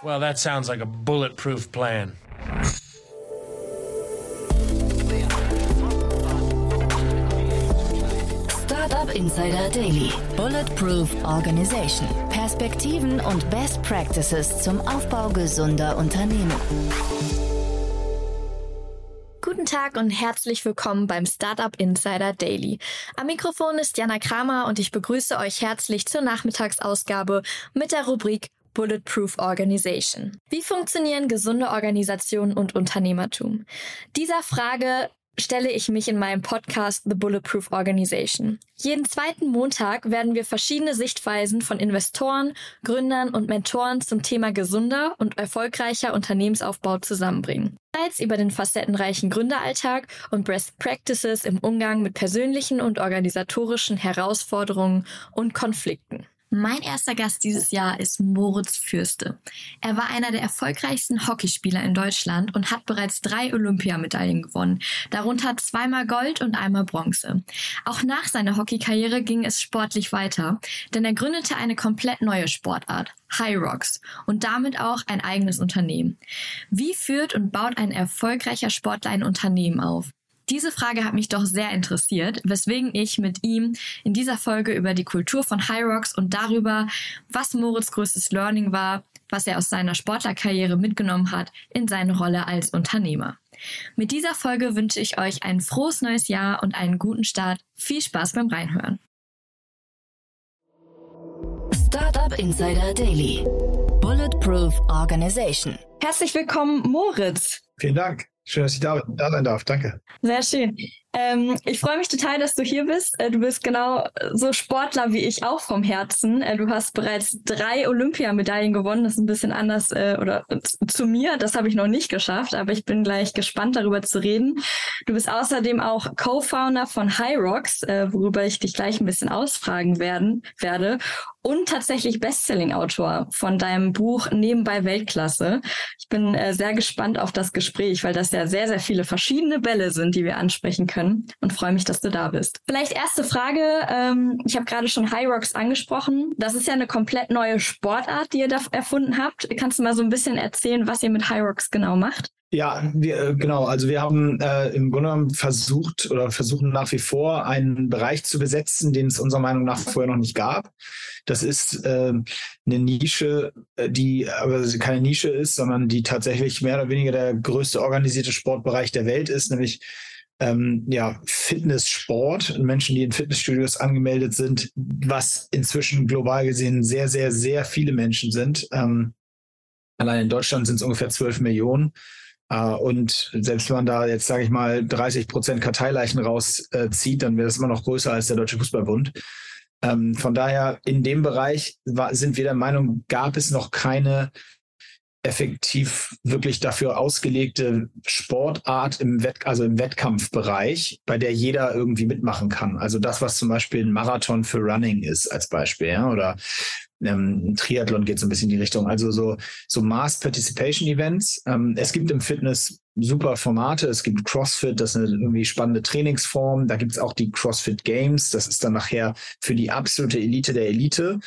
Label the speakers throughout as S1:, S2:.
S1: Well, that sounds like a bulletproof plan.
S2: Startup Insider Daily. Bulletproof Organization. Perspektiven und Best Practices zum Aufbau gesunder Unternehmen.
S3: Guten Tag und herzlich willkommen beim Startup Insider Daily. Am Mikrofon ist Jana Kramer und ich begrüße euch herzlich zur Nachmittagsausgabe mit der Rubrik Bulletproof Organization. Wie funktionieren gesunde Organisationen und Unternehmertum? Dieser Frage stelle ich mich in meinem Podcast The Bulletproof Organization. Jeden zweiten Montag werden wir verschiedene Sichtweisen von Investoren, Gründern und Mentoren zum Thema gesunder und erfolgreicher Unternehmensaufbau zusammenbringen. Teils über den facettenreichen Gründeralltag und Best Practices im Umgang mit persönlichen und organisatorischen Herausforderungen und Konflikten. Mein erster Gast dieses Jahr ist Moritz Fürste. Er war einer der erfolgreichsten Hockeyspieler in Deutschland und hat bereits drei Olympiamedaillen gewonnen, darunter zweimal Gold und einmal Bronze. Auch nach seiner Hockeykarriere ging es sportlich weiter, denn er gründete eine komplett neue Sportart, High Rocks, und damit auch ein eigenes Unternehmen. Wie führt und baut ein erfolgreicher Sportler ein Unternehmen auf? Diese Frage hat mich doch sehr interessiert, weswegen ich mit ihm in dieser Folge über die Kultur von High Rocks und darüber, was Moritz größtes Learning war, was er aus seiner Sportlerkarriere mitgenommen hat in seine Rolle als Unternehmer. Mit dieser Folge wünsche ich euch ein frohes neues Jahr und einen guten Start. Viel Spaß beim Reinhören.
S2: Startup Insider Daily. Bulletproof Organization.
S3: Herzlich willkommen, Moritz.
S4: Vielen Dank. Schön, dass ich da, da sein darf. Danke.
S3: Sehr schön. Ähm, ich freue mich total, dass du hier bist. Äh, du bist genau so Sportler wie ich auch vom Herzen. Äh, du hast bereits drei Olympiamedaillen gewonnen. Das ist ein bisschen anders äh, oder zu mir. Das habe ich noch nicht geschafft, aber ich bin gleich gespannt, darüber zu reden. Du bist außerdem auch Co-Founder von High Rocks, äh, worüber ich dich gleich ein bisschen ausfragen werden, werde und tatsächlich Bestselling-Autor von deinem Buch Nebenbei Weltklasse. Ich bin äh, sehr gespannt auf das Gespräch, weil das ja sehr, sehr viele verschiedene Bälle sind, die wir ansprechen können und freue mich, dass du da bist. Vielleicht erste Frage. Ähm, ich habe gerade schon High Rocks angesprochen. Das ist ja eine komplett neue Sportart, die ihr da erfunden habt. Kannst du mal so ein bisschen erzählen, was ihr mit High Rocks genau macht?
S4: Ja, wir, äh, genau. Also wir haben äh, im Grunde genommen versucht oder versuchen nach wie vor einen Bereich zu besetzen, den es unserer Meinung nach vorher noch nicht gab. Das ist äh, eine Nische, äh, die aber keine Nische ist, sondern die tatsächlich mehr oder weniger der größte organisierte Sportbereich der Welt ist, nämlich ähm, ja, Fitnesssport, Menschen, die in Fitnessstudios angemeldet sind, was inzwischen global gesehen sehr, sehr, sehr viele Menschen sind. Ähm, allein in Deutschland sind es ungefähr 12 Millionen. Uh, und selbst wenn man da jetzt, sage ich mal, 30 Prozent Karteileichen rauszieht, äh, dann wäre das immer noch größer als der Deutsche Fußballbund. Ähm, von daher, in dem Bereich war, sind wir der Meinung, gab es noch keine effektiv wirklich dafür ausgelegte Sportart im Wett, also im Wettkampfbereich, bei der jeder irgendwie mitmachen kann. Also das, was zum Beispiel ein Marathon für Running ist, als Beispiel, ja, oder ähm, Triathlon geht so ein bisschen in die Richtung. Also so, so Mass Participation Events. Ähm, es gibt im Fitness super Formate. Es gibt CrossFit, das ist eine irgendwie spannende Trainingsform. Da gibt es auch die CrossFit Games. Das ist dann nachher für die absolute Elite der Elite.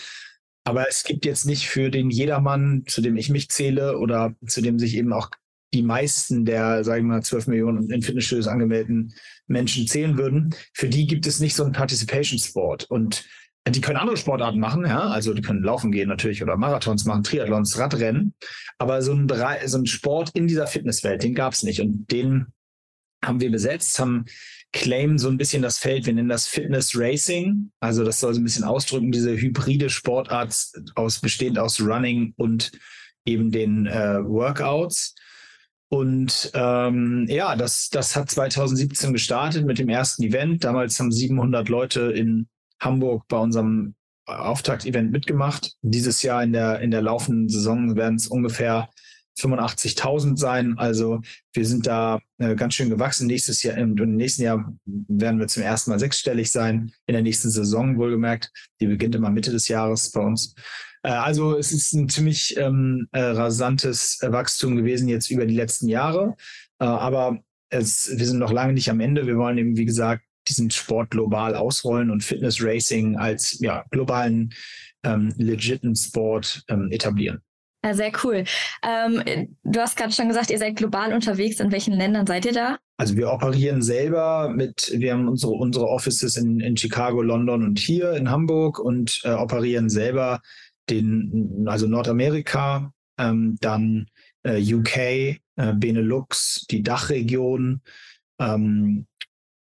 S4: Aber es gibt jetzt nicht für den Jedermann, zu dem ich mich zähle oder zu dem sich eben auch die meisten der, sagen wir mal, 12 Millionen in Fitnessstudios angemeldeten Menschen zählen würden. Für die gibt es nicht so einen Participation Sport. Und die können andere Sportarten machen, ja, also die können laufen gehen natürlich oder Marathons machen, Triathlons, Radrennen, aber so ein, so ein Sport in dieser Fitnesswelt, den gab es nicht und den haben wir besetzt, haben claim so ein bisschen das Feld, wir nennen das Fitness Racing, also das soll so ein bisschen ausdrücken, diese hybride Sportart aus bestehend aus Running und eben den äh, Workouts. Und ähm, ja, das, das hat 2017 gestartet mit dem ersten Event. Damals haben 700 Leute in Hamburg bei unserem Auftakt-Event mitgemacht. Dieses Jahr in der, in der laufenden Saison werden es ungefähr 85.000 sein. Also wir sind da äh, ganz schön gewachsen. Nächstes Jahr, im, im, nächsten Jahr werden wir zum ersten Mal sechsstellig sein. In der nächsten Saison wohlgemerkt. Die beginnt immer Mitte des Jahres bei uns. Äh, also es ist ein ziemlich ähm, äh, rasantes Wachstum gewesen jetzt über die letzten Jahre. Äh, aber es, wir sind noch lange nicht am Ende. Wir wollen eben, wie gesagt, diesen Sport global ausrollen und Fitness Racing als ja, globalen ähm, legiten Sport ähm, etablieren.
S3: Ja, sehr cool. Ähm, du hast gerade schon gesagt, ihr seid global unterwegs. In welchen Ländern seid ihr da?
S4: Also wir operieren selber mit, wir haben unsere, unsere Offices in, in Chicago, London und hier in Hamburg und äh, operieren selber den, also Nordamerika, ähm, dann äh, UK, äh, Benelux, die Dachregion, ähm,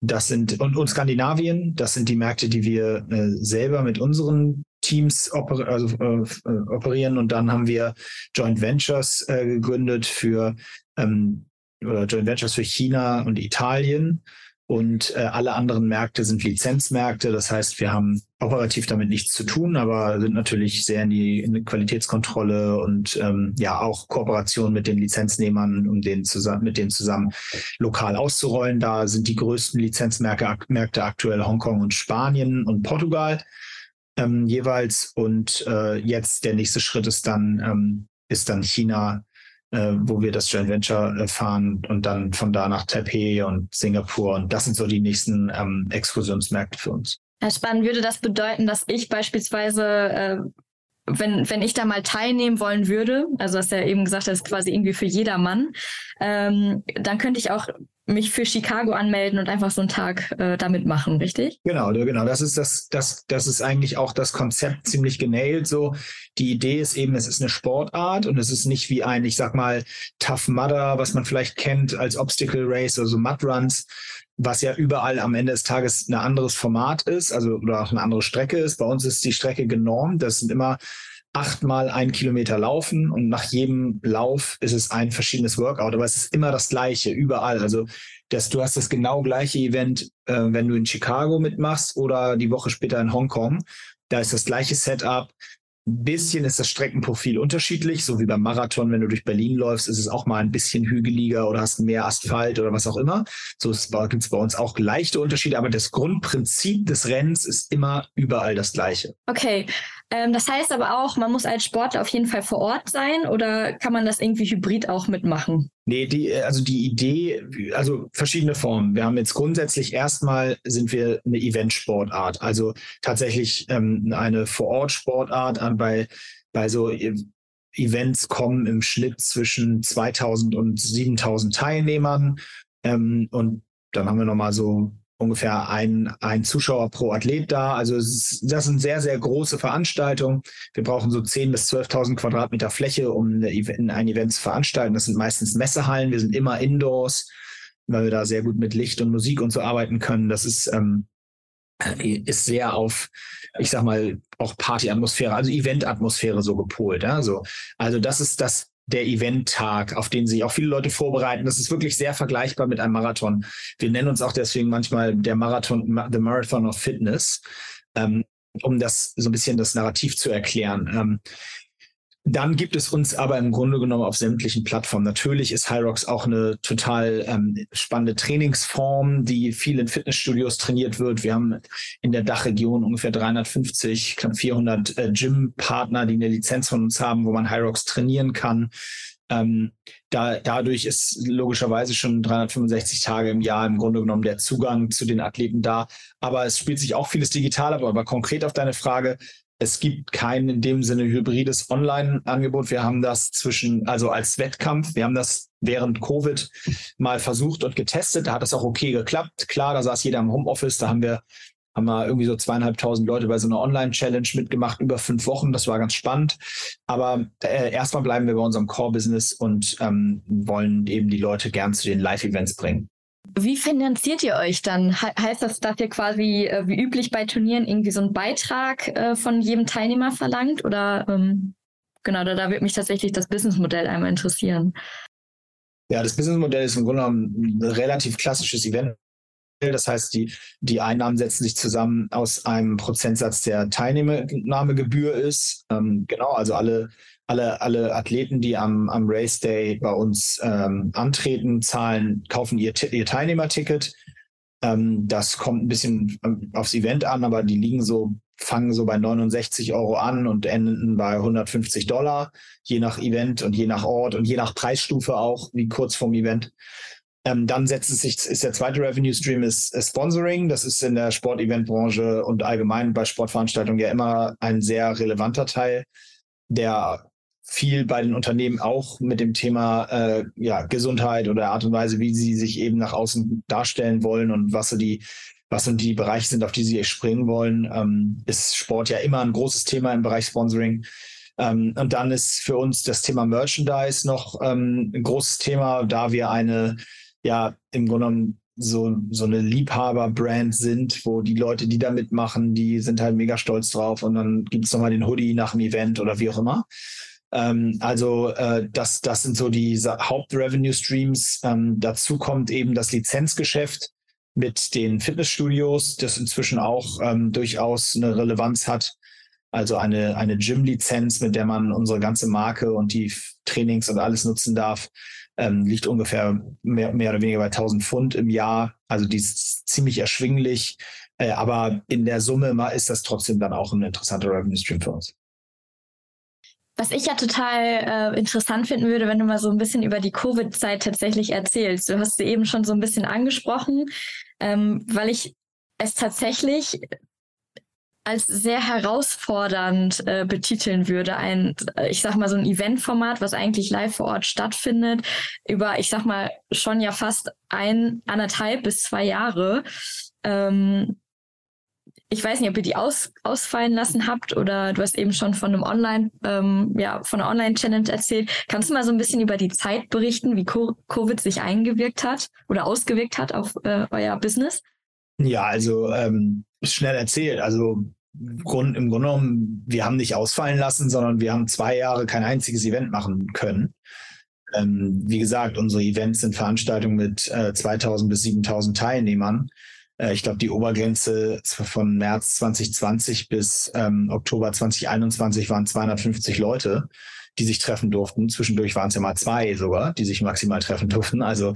S4: das sind und, und Skandinavien, das sind die Märkte, die wir äh, selber mit unseren Teams oper also, äh, äh, operieren. Und dann haben wir Joint Ventures äh, gegründet für ähm, oder Joint Ventures für China und Italien. Und äh, alle anderen Märkte sind Lizenzmärkte. Das heißt, wir haben operativ damit nichts zu tun, aber sind natürlich sehr in die, in die Qualitätskontrolle und ähm, ja auch Kooperation mit den Lizenznehmern, um den zusammen, mit denen zusammen lokal auszurollen. Da sind die größten Lizenzmärkte Märkte aktuell Hongkong und Spanien und Portugal ähm, jeweils. Und äh, jetzt der nächste Schritt ist dann, ähm, ist dann China, äh, wo wir das Joint Venture äh, fahren und dann von da nach Taipei und Singapur. Und das sind so die nächsten ähm, Exkursionsmärkte für uns.
S3: Spannend würde das bedeuten, dass ich beispielsweise äh, wenn, wenn ich da mal teilnehmen wollen würde, also hast ja eben gesagt, das ist quasi irgendwie für jedermann, ähm, dann könnte ich auch mich für Chicago anmelden und einfach so einen Tag äh, damit machen, richtig?
S4: Genau, genau. Das ist das, das, das ist eigentlich auch das Konzept ziemlich genäht. So, die Idee ist eben, es ist eine Sportart und es ist nicht wie ein, ich sag mal, Tough Mudder, was man vielleicht kennt als Obstacle Race, also Mud Runs, was ja überall am Ende des Tages ein anderes Format ist, also oder auch eine andere Strecke ist. Bei uns ist die Strecke genormt. Das sind immer achtmal ein Kilometer laufen und nach jedem Lauf ist es ein verschiedenes Workout, aber es ist immer das gleiche, überall. Also das, du hast das genau gleiche Event, äh, wenn du in Chicago mitmachst oder die Woche später in Hongkong. Da ist das gleiche Setup, ein bisschen ist das Streckenprofil unterschiedlich, so wie beim Marathon, wenn du durch Berlin läufst, ist es auch mal ein bisschen hügeliger oder hast mehr Asphalt oder was auch immer. So gibt es bei uns auch leichte Unterschiede, aber das Grundprinzip des Rennens ist immer überall das gleiche.
S3: Okay, ähm, das heißt aber auch, man muss als Sportler auf jeden Fall vor Ort sein oder kann man das irgendwie hybrid auch mitmachen?
S4: Nee, die, also die Idee, also verschiedene Formen. Wir haben jetzt grundsätzlich erstmal sind wir eine Eventsportart, also tatsächlich ähm, eine Vor-Ort-Sportart. Bei, bei so Events kommen im Schnitt zwischen 2000 und 7000 Teilnehmern. Ähm, und dann haben wir nochmal so ungefähr ein, ein Zuschauer pro Athlet da. Also das sind sehr, sehr große Veranstaltungen. Wir brauchen so 10.000 bis 12.000 Quadratmeter Fläche, um eine, ein Event zu veranstalten. Das sind meistens Messehallen. Wir sind immer indoors, weil wir da sehr gut mit Licht und Musik und so arbeiten können. Das ist, ähm, ist sehr auf, ich sag mal, auch Partyatmosphäre, also Eventatmosphäre so gepolt. Ja? So, also das ist das der Eventtag, auf den sich auch viele Leute vorbereiten. Das ist wirklich sehr vergleichbar mit einem Marathon. Wir nennen uns auch deswegen manchmal der Marathon, The Marathon of Fitness, ähm, um das so ein bisschen das Narrativ zu erklären. Ähm, dann gibt es uns aber im Grunde genommen auf sämtlichen Plattformen. Natürlich ist Hyrox auch eine total ähm, spannende Trainingsform, die viel in Fitnessstudios trainiert wird. Wir haben in der Dachregion ungefähr 350, knapp 400 äh, Gym-Partner, die eine Lizenz von uns haben, wo man Hyrox trainieren kann. Ähm, da, dadurch ist logischerweise schon 365 Tage im Jahr im Grunde genommen der Zugang zu den Athleten da. Aber es spielt sich auch vieles digital ab. Aber konkret auf deine Frage, es gibt kein in dem Sinne hybrides Online-Angebot. Wir haben das zwischen, also als Wettkampf, wir haben das während Covid mal versucht und getestet. Da hat das auch okay geklappt. Klar, da saß jeder im Homeoffice. Da haben wir, haben wir irgendwie so zweieinhalbtausend Leute bei so einer Online-Challenge mitgemacht über fünf Wochen. Das war ganz spannend. Aber äh, erstmal bleiben wir bei unserem Core-Business und ähm, wollen eben die Leute gern zu den Live-Events bringen.
S3: Wie finanziert ihr euch dann? heißt das, dass ihr quasi äh, wie üblich bei Turnieren irgendwie so einen Beitrag äh, von jedem Teilnehmer verlangt? Oder ähm, genau, da, da würde mich tatsächlich das Businessmodell einmal interessieren.
S4: Ja, das Businessmodell ist im Grunde genommen ein relativ klassisches Event. Das heißt, die, die Einnahmen setzen sich zusammen aus einem Prozentsatz der Teilnehmernahmegebühr ist. Ähm, genau, also alle alle, alle Athleten, die am, am Race Day bei uns ähm, antreten, zahlen, kaufen ihr, ihr Teilnehmerticket. Ähm, das kommt ein bisschen ähm, aufs Event an, aber die liegen so, fangen so bei 69 Euro an und enden bei 150 Dollar, je nach Event und je nach Ort und je nach Preisstufe auch, wie kurz vorm Event. Ähm, dann setzt es sich, ist der zweite Revenue Stream ist, ist Sponsoring. Das ist in der Sporteventbranche und allgemein bei Sportveranstaltungen ja immer ein sehr relevanter Teil der viel bei den Unternehmen auch mit dem Thema äh, ja, Gesundheit oder Art und Weise, wie sie sich eben nach außen darstellen wollen und was so die was sind die Bereiche sind, auf die sie springen wollen, ähm, ist Sport ja immer ein großes Thema im Bereich Sponsoring. Ähm, und dann ist für uns das Thema Merchandise noch ähm, ein großes Thema, da wir eine, ja, im Grunde genommen so, so eine Liebhaber-Brand sind, wo die Leute, die da mitmachen, die sind halt mega stolz drauf und dann gibt es nochmal den Hoodie nach dem Event oder wie auch immer. Ähm, also äh, das, das sind so die Haupt-Revenue-Streams. Ähm, dazu kommt eben das Lizenzgeschäft mit den Fitnessstudios, das inzwischen auch ähm, durchaus eine Relevanz hat. Also eine, eine Gym-Lizenz, mit der man unsere ganze Marke und die Trainings und alles nutzen darf, ähm, liegt ungefähr mehr, mehr oder weniger bei 1000 Pfund im Jahr. Also die ist ziemlich erschwinglich. Äh, aber in der Summe ist das trotzdem dann auch ein interessanter Revenue Stream für uns.
S3: Was ich ja total äh, interessant finden würde, wenn du mal so ein bisschen über die Covid-Zeit tatsächlich erzählst. Du hast sie eben schon so ein bisschen angesprochen, ähm, weil ich es tatsächlich als sehr herausfordernd äh, betiteln würde. Ein, ich sag mal, so ein Eventformat, was eigentlich live vor Ort stattfindet, über, ich sag mal, schon ja fast ein, anderthalb bis zwei Jahre. Ähm, ich weiß nicht, ob ihr die aus, ausfallen lassen habt oder du hast eben schon von einem Online, ähm, ja, von einer Online-Challenge erzählt. Kannst du mal so ein bisschen über die Zeit berichten, wie Covid sich eingewirkt hat oder ausgewirkt hat auf äh, euer Business?
S4: Ja, also ähm, schnell erzählt. Also Grund, im Grunde genommen, wir haben nicht ausfallen lassen, sondern wir haben zwei Jahre kein einziges Event machen können. Ähm, wie gesagt, unsere Events sind Veranstaltungen mit äh, 2000 bis 7000 Teilnehmern. Äh, ich glaube, die Obergrenze von März 2020 bis ähm, Oktober 2021 waren 250 Leute die sich treffen durften. Zwischendurch waren es ja mal zwei sogar, die sich maximal treffen durften. Also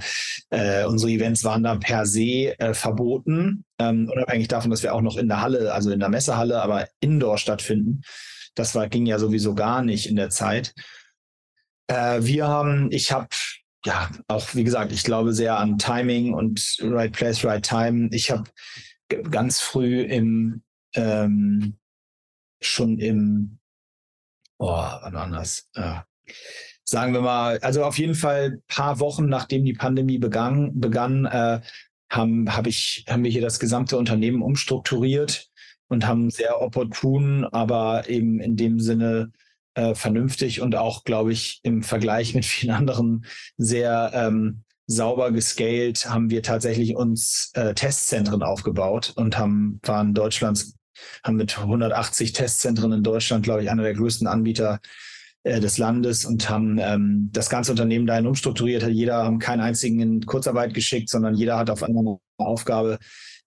S4: äh, unsere Events waren da per se äh, verboten, ähm, unabhängig davon, dass wir auch noch in der Halle, also in der Messehalle, aber indoor stattfinden. Das war, ging ja sowieso gar nicht in der Zeit. Äh, wir haben, ich habe ja auch, wie gesagt, ich glaube sehr an Timing und Right Place, Right Time. Ich habe ganz früh im ähm, schon im oh, wann anders? Ja. Sagen wir mal, also auf jeden Fall paar Wochen nachdem die Pandemie begann, begann äh, haben, hab ich, haben wir hier das gesamte Unternehmen umstrukturiert und haben sehr opportun, aber eben in dem Sinne äh, vernünftig und auch, glaube ich, im Vergleich mit vielen anderen sehr ähm, sauber gescaled, haben wir tatsächlich uns äh, Testzentren aufgebaut und haben, waren Deutschlands haben mit 180 Testzentren in Deutschland, glaube ich, einer der größten Anbieter äh, des Landes und haben ähm, das ganze Unternehmen dahin umstrukturiert. Jeder haben keinen einzigen in Kurzarbeit geschickt, sondern jeder hat auf einmal eine Aufgabe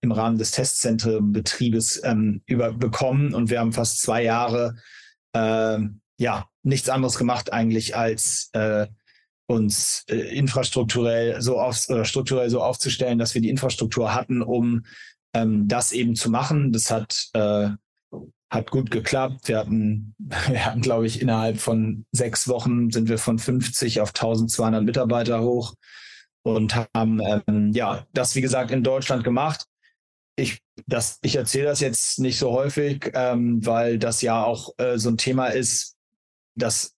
S4: im Rahmen des Testzentrenbetriebes ähm, überbekommen und wir haben fast zwei Jahre äh, ja nichts anderes gemacht eigentlich als äh, uns äh, infrastrukturell so auf, oder strukturell so aufzustellen, dass wir die Infrastruktur hatten, um ähm, das eben zu machen. Das hat, äh, hat gut geklappt. Wir hatten, wir hatten, glaube ich, innerhalb von sechs Wochen sind wir von 50 auf 1200 Mitarbeiter hoch und haben ähm, ja das, wie gesagt, in Deutschland gemacht. Ich, ich erzähle das jetzt nicht so häufig, ähm, weil das ja auch äh, so ein Thema ist, das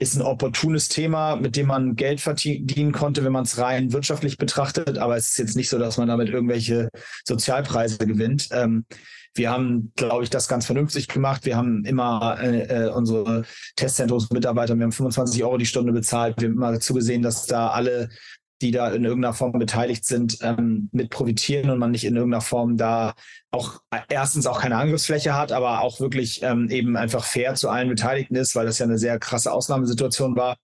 S4: ist ein opportunes Thema, mit dem man Geld verdienen konnte, wenn man es rein wirtschaftlich betrachtet. Aber es ist jetzt nicht so, dass man damit irgendwelche Sozialpreise gewinnt. Ähm, wir haben, glaube ich, das ganz vernünftig gemacht. Wir haben immer äh, äh unsere Testzentrumsmitarbeiter, wir haben 25 Euro die Stunde bezahlt. Wir haben immer zugesehen, dass da alle die da in irgendeiner Form beteiligt sind, ähm, mit profitieren und man nicht in irgendeiner Form da auch erstens auch keine Angriffsfläche hat, aber auch wirklich ähm, eben einfach fair zu allen Beteiligten ist, weil das ja eine sehr krasse Ausnahmesituation war.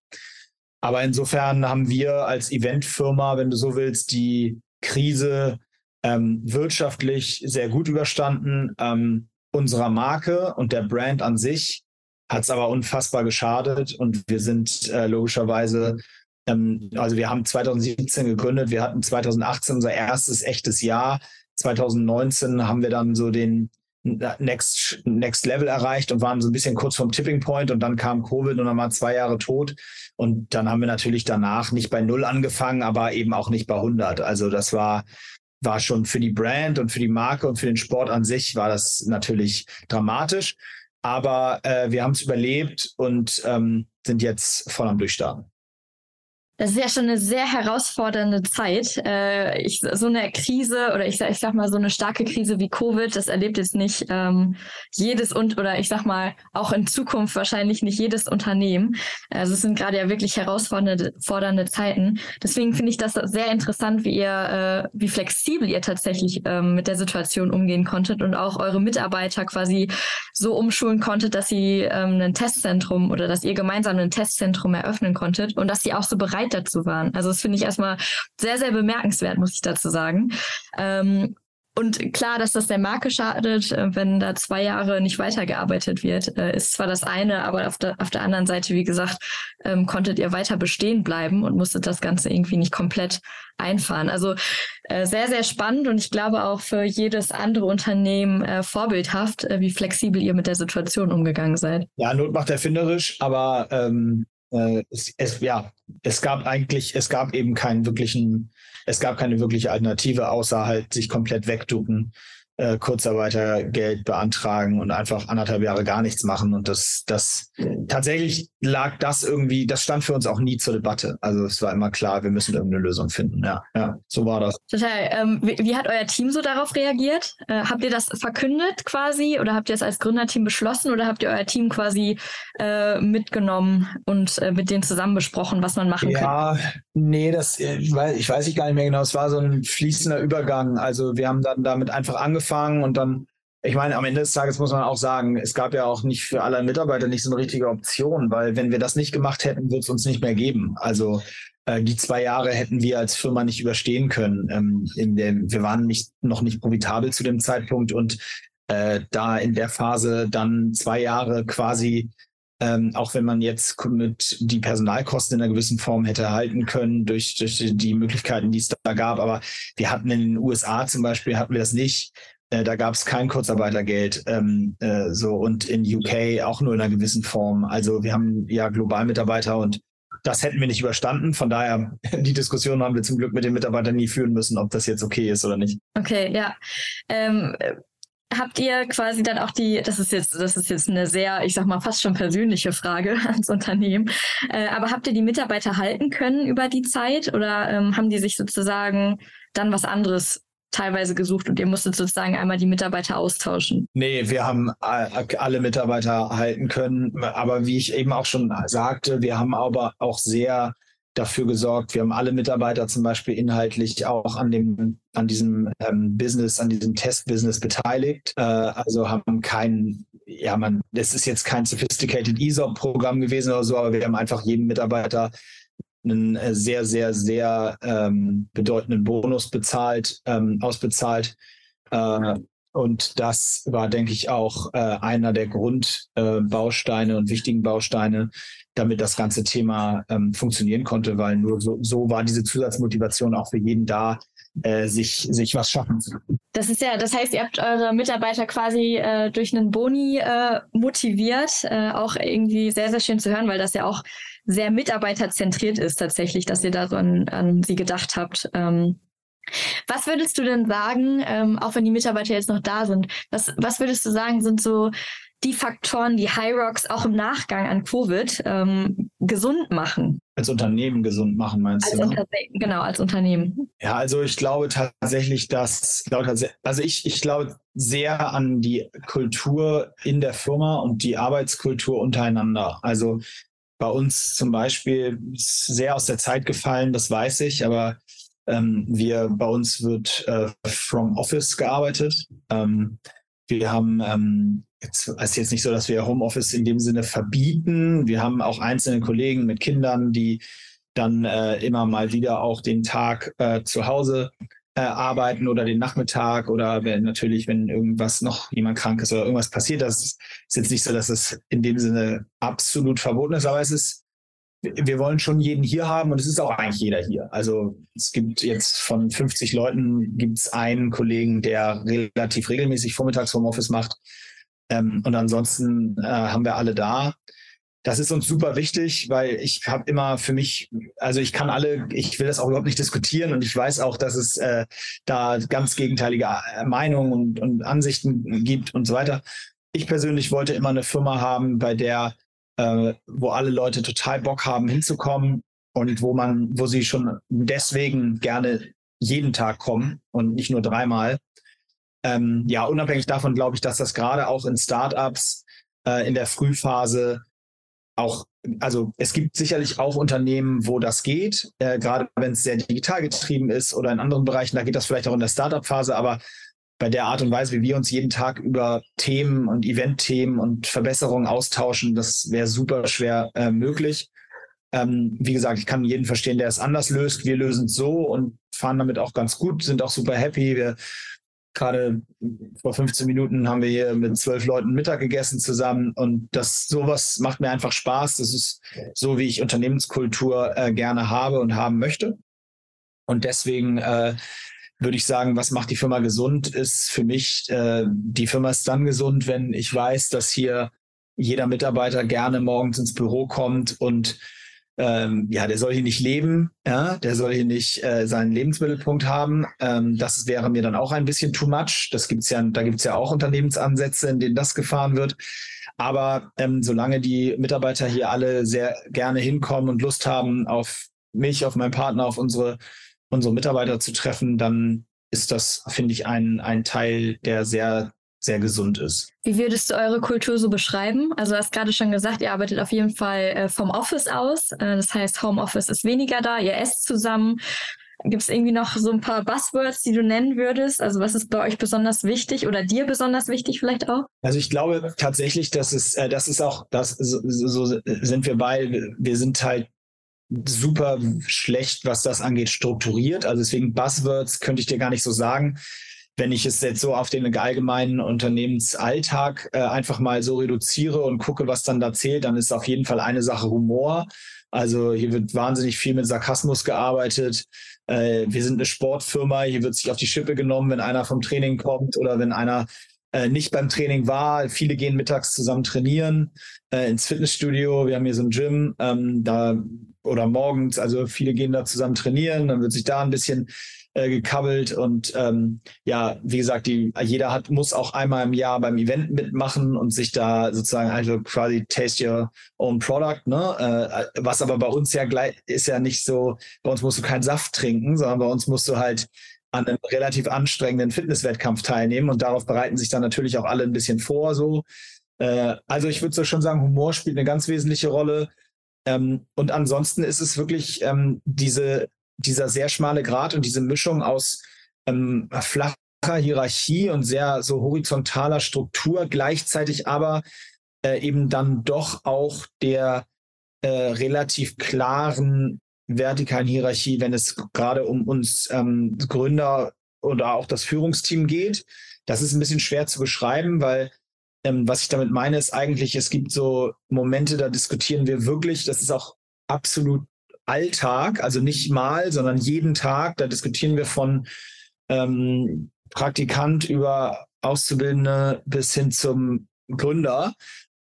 S4: Aber insofern haben wir als Eventfirma, wenn du so willst, die Krise ähm, wirtschaftlich sehr gut überstanden. Ähm, unserer Marke und der Brand an sich hat es aber unfassbar geschadet und wir sind äh, logischerweise also wir haben 2017 gegründet, wir hatten 2018 unser erstes echtes Jahr. 2019 haben wir dann so den Next, Next Level erreicht und waren so ein bisschen kurz vom Tipping Point und dann kam Covid und dann waren zwei Jahre tot. Und dann haben wir natürlich danach nicht bei Null angefangen, aber eben auch nicht bei 100. Also das war, war schon für die Brand und für die Marke und für den Sport an sich war das natürlich dramatisch. Aber äh, wir haben es überlebt und ähm, sind jetzt voll am Durchstarten.
S3: Das ist ja schon eine sehr herausfordernde Zeit. Äh, ich, so eine Krise oder ich, ich sag mal so eine starke Krise wie Covid, das erlebt jetzt nicht ähm, jedes und oder ich sag mal auch in Zukunft wahrscheinlich nicht jedes Unternehmen. Also es sind gerade ja wirklich herausfordernde fordernde Zeiten. Deswegen finde ich das sehr interessant, wie ihr, äh, wie flexibel ihr tatsächlich ähm, mit der Situation umgehen konntet und auch eure Mitarbeiter quasi so umschulen konntet, dass sie ähm, ein Testzentrum oder dass ihr gemeinsam ein Testzentrum eröffnen konntet und dass sie auch so bereit dazu waren. Also das finde ich erstmal sehr, sehr bemerkenswert, muss ich dazu sagen. Ähm, und klar, dass das der Marke schadet, äh, wenn da zwei Jahre nicht weitergearbeitet wird, äh, ist zwar das eine, aber auf der, auf der anderen Seite, wie gesagt, ähm, konntet ihr weiter bestehen bleiben und musstet das Ganze irgendwie nicht komplett einfahren. Also äh, sehr, sehr spannend und ich glaube auch für jedes andere Unternehmen äh, vorbildhaft, äh, wie flexibel ihr mit der Situation umgegangen seid.
S4: Ja, Not macht erfinderisch, aber ähm, äh, es, es, ja, es gab eigentlich, es gab eben keinen wirklichen, es gab keine wirkliche Alternative, außer halt sich komplett wegducken äh, Kurzarbeitergeld beantragen und einfach anderthalb Jahre gar nichts machen. Und das, das tatsächlich lag das irgendwie, das stand für uns auch nie zur Debatte. Also es war immer klar, wir müssen irgendeine Lösung finden. Ja, ja, so war das.
S3: Total. Ähm, wie, wie, hat euer Team so darauf reagiert? Äh, habt ihr das verkündet quasi oder habt ihr es als Gründerteam beschlossen oder habt ihr euer Team quasi äh, mitgenommen und äh, mit denen zusammen besprochen, was man machen
S4: ja,
S3: kann?
S4: Ja, nee, das, ich äh, weiß, ich weiß ich gar nicht mehr genau. Es war so ein fließender Übergang. Also wir haben dann damit einfach angefangen angefangen und dann, ich meine, am Ende des Tages muss man auch sagen, es gab ja auch nicht für alle Mitarbeiter nicht so eine richtige Option, weil wenn wir das nicht gemacht hätten, wird es uns nicht mehr geben. Also äh, die zwei Jahre hätten wir als Firma nicht überstehen können. Ähm, in dem, wir waren nicht, noch nicht profitabel zu dem Zeitpunkt und äh, da in der Phase dann zwei Jahre quasi ähm, auch wenn man jetzt mit die Personalkosten in einer gewissen Form hätte halten können durch, durch die Möglichkeiten, die es da gab. Aber wir hatten in den USA zum Beispiel, hatten wir das nicht. Äh, da gab es kein Kurzarbeitergeld ähm, äh, so und in UK auch nur in einer gewissen Form. Also wir haben ja global Mitarbeiter und das hätten wir nicht überstanden. Von daher, die Diskussion haben wir zum Glück mit den Mitarbeitern nie führen müssen, ob das jetzt okay ist oder nicht.
S3: Okay, ja. Ähm, habt ihr quasi dann auch die, das ist jetzt, das ist jetzt eine sehr, ich sag mal, fast schon persönliche Frage ans Unternehmen, äh, aber habt ihr die Mitarbeiter halten können über die Zeit oder ähm, haben die sich sozusagen dann was anderes teilweise gesucht und ihr musstet sozusagen einmal die Mitarbeiter austauschen?
S4: Nee, wir haben alle Mitarbeiter halten können, aber wie ich eben auch schon sagte, wir haben aber auch sehr dafür gesorgt. Wir haben alle Mitarbeiter zum Beispiel inhaltlich auch an dem, an diesem ähm, Business, an diesem Test-Business beteiligt. Äh, also haben keinen, ja, man, das ist jetzt kein sophisticated ESOP-Programm gewesen oder so, aber wir haben einfach jedem Mitarbeiter einen äh, sehr, sehr, sehr ähm, bedeutenden Bonus bezahlt, ähm, ausbezahlt. Äh, und das war, denke ich, auch äh, einer der Grundbausteine äh, und wichtigen Bausteine, damit das ganze Thema ähm, funktionieren konnte, weil nur so, so war diese Zusatzmotivation auch für jeden da, äh, sich, sich was schaffen zu können.
S3: Das ist ja, das heißt, ihr habt eure Mitarbeiter quasi äh, durch einen Boni äh, motiviert, äh, auch irgendwie sehr, sehr schön zu hören, weil das ja auch sehr mitarbeiterzentriert ist tatsächlich, dass ihr da so an, an sie gedacht habt. Ähm, was würdest du denn sagen, ähm, auch wenn die Mitarbeiter jetzt noch da sind, was, was würdest du sagen, sind so die Faktoren, die High Rocks auch im Nachgang an Covid ähm, gesund machen?
S4: Als Unternehmen gesund machen, meinst
S3: als
S4: du?
S3: Ne? Genau, als Unternehmen.
S4: Ja, also ich glaube tatsächlich, dass, also ich, ich glaube sehr an die Kultur in der Firma und die Arbeitskultur untereinander. Also bei uns zum Beispiel sehr aus der Zeit gefallen, das weiß ich, aber ähm, wir, bei uns wird äh, from Office gearbeitet. Ähm, wir haben, ähm, jetzt ist jetzt nicht so, dass wir Homeoffice in dem Sinne verbieten. Wir haben auch einzelne Kollegen mit Kindern, die dann äh, immer mal wieder auch den Tag äh, zu Hause äh, arbeiten oder den Nachmittag oder wenn, natürlich, wenn irgendwas noch jemand krank ist oder irgendwas passiert, das ist jetzt nicht so, dass es in dem Sinne absolut verboten ist, aber es ist wir wollen schon jeden hier haben und es ist auch eigentlich jeder hier. Also es gibt jetzt von 50 Leuten gibt es einen Kollegen, der relativ regelmäßig vormittags Homeoffice macht. Ähm, und ansonsten äh, haben wir alle da. Das ist uns super wichtig, weil ich habe immer für mich, also ich kann alle, ich will das auch überhaupt nicht diskutieren und ich weiß auch, dass es äh, da ganz gegenteilige äh, Meinungen und, und Ansichten gibt und so weiter. Ich persönlich wollte immer eine Firma haben, bei der äh, wo alle Leute total Bock haben hinzukommen und wo man, wo sie schon deswegen gerne jeden Tag kommen und nicht nur dreimal. Ähm, ja, unabhängig davon glaube ich, dass das gerade auch in Startups äh, in der Frühphase auch, also es gibt sicherlich auch Unternehmen, wo das geht, äh, gerade wenn es sehr digital getrieben ist oder in anderen Bereichen, da geht das vielleicht auch in der Startup-Phase, aber bei der Art und Weise, wie wir uns jeden Tag über Themen und Event-Themen und Verbesserungen austauschen, das wäre super schwer äh, möglich. Ähm, wie gesagt, ich kann jeden verstehen, der es anders löst. Wir lösen es so und fahren damit auch ganz gut, sind auch super happy. Wir gerade vor 15 Minuten haben wir hier mit zwölf Leuten Mittag gegessen zusammen und das sowas macht mir einfach Spaß. Das ist so, wie ich Unternehmenskultur äh, gerne habe und haben möchte. Und deswegen äh, würde ich sagen, was macht die Firma gesund, ist für mich, äh, die Firma ist dann gesund, wenn ich weiß, dass hier jeder Mitarbeiter gerne morgens ins Büro kommt und ähm, ja, der soll hier nicht leben, ja, der soll hier nicht äh, seinen Lebensmittelpunkt haben. Ähm, das wäre mir dann auch ein bisschen too much. Das gibt's ja, da gibt's ja auch Unternehmensansätze, in denen das gefahren wird. Aber ähm, solange die Mitarbeiter hier alle sehr gerne hinkommen und Lust haben, auf mich, auf meinen Partner, auf unsere, unsere Mitarbeiter zu treffen, dann ist das, finde ich, ein, ein Teil, der sehr sehr gesund ist.
S3: Wie würdest du eure Kultur so beschreiben? Also du hast gerade schon gesagt, ihr arbeitet auf jeden Fall äh, vom Office aus. Äh, das heißt, Homeoffice ist weniger da, ihr esst zusammen. Gibt es irgendwie noch so ein paar Buzzwords, die du nennen würdest? Also was ist bei euch besonders wichtig oder dir besonders wichtig vielleicht auch?
S4: Also ich glaube tatsächlich, dass es, äh, das ist auch, das so, so sind wir bei. Wir sind halt super schlecht, was das angeht, strukturiert. Also deswegen Buzzwords könnte ich dir gar nicht so sagen wenn ich es jetzt so auf den allgemeinen Unternehmensalltag äh, einfach mal so reduziere und gucke, was dann da zählt, dann ist auf jeden Fall eine Sache Humor. Also hier wird wahnsinnig viel mit Sarkasmus gearbeitet. Äh, wir sind eine Sportfirma, hier wird sich auf die Schippe genommen, wenn einer vom Training kommt oder wenn einer äh, nicht beim Training war. Viele gehen mittags zusammen trainieren äh, ins Fitnessstudio. Wir haben hier so ein Gym, ähm, da oder morgens, also viele gehen da zusammen trainieren, dann wird sich da ein bisschen äh, gekabbelt und ähm, ja, wie gesagt, die, jeder hat, muss auch einmal im Jahr beim Event mitmachen und sich da sozusagen also quasi taste your own product, ne? Äh, was aber bei uns ja gleich ist ja nicht so, bei uns musst du keinen Saft trinken, sondern bei uns musst du halt an einem relativ anstrengenden Fitnesswettkampf teilnehmen und darauf bereiten sich dann natürlich auch alle ein bisschen vor. So, äh, also ich würde so schon sagen, Humor spielt eine ganz wesentliche Rolle. Ähm, und ansonsten ist es wirklich ähm, diese dieser sehr schmale Grad und diese Mischung aus ähm, flacher Hierarchie und sehr so horizontaler Struktur, gleichzeitig aber äh, eben dann doch auch der äh, relativ klaren vertikalen Hierarchie, wenn es gerade um uns ähm, Gründer oder auch das Führungsteam geht. Das ist ein bisschen schwer zu beschreiben, weil ähm, was ich damit meine, ist eigentlich, es gibt so Momente, da diskutieren wir wirklich, das ist auch absolut Alltag, also nicht mal, sondern jeden Tag. Da diskutieren wir von ähm, Praktikant über Auszubildende bis hin zum Gründer.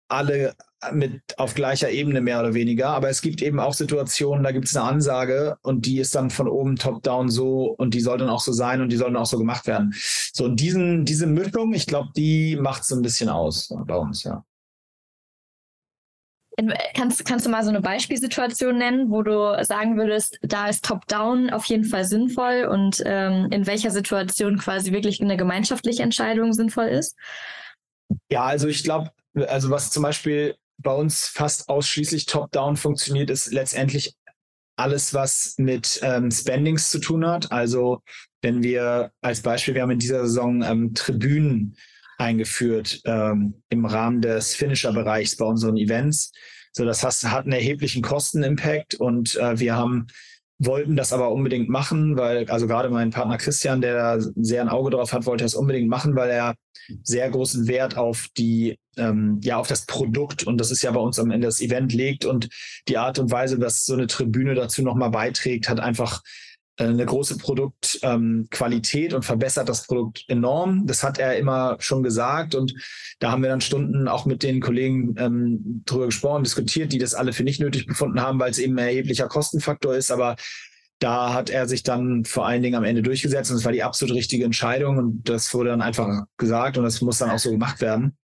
S4: Alle mit auf gleicher Ebene mehr oder weniger. Aber es gibt eben auch Situationen, da gibt es eine Ansage und die ist dann von oben top-down so und die soll dann auch so sein und die soll dann auch so gemacht werden. So, und diesen, diese Mischung, ich glaube, die macht so ein bisschen aus bei uns, ja.
S3: Kannst, kannst du mal so eine Beispielsituation nennen, wo du sagen würdest, da ist Top-Down auf jeden Fall sinnvoll und ähm, in welcher Situation quasi wirklich eine gemeinschaftliche Entscheidung sinnvoll ist?
S4: Ja, also ich glaube, also was zum Beispiel bei uns fast ausschließlich Top-Down funktioniert, ist letztendlich alles, was mit ähm, Spendings zu tun hat. Also wenn wir als Beispiel, wir haben in dieser Saison ähm, Tribünen eingeführt ähm, im Rahmen des Finisher-Bereichs bei unseren Events. So, das heißt, hat einen erheblichen Kostenimpact und äh, wir haben wollten das aber unbedingt machen, weil, also gerade mein Partner Christian, der da sehr ein Auge drauf hat, wollte das unbedingt machen, weil er sehr großen Wert auf die, ähm, ja, auf das Produkt und das ist ja bei uns am Ende das Event legt und die Art und Weise, dass so eine Tribüne dazu nochmal beiträgt, hat einfach eine große Produktqualität ähm, und verbessert das Produkt enorm. Das hat er immer schon gesagt und da haben wir dann Stunden auch mit den Kollegen ähm, drüber gesprochen, diskutiert, die das alle für nicht nötig befunden haben, weil es eben ein erheblicher Kostenfaktor ist. Aber da hat er sich dann vor allen Dingen am Ende durchgesetzt und es war die absolut richtige Entscheidung und das wurde dann einfach gesagt und das muss dann auch so gemacht werden.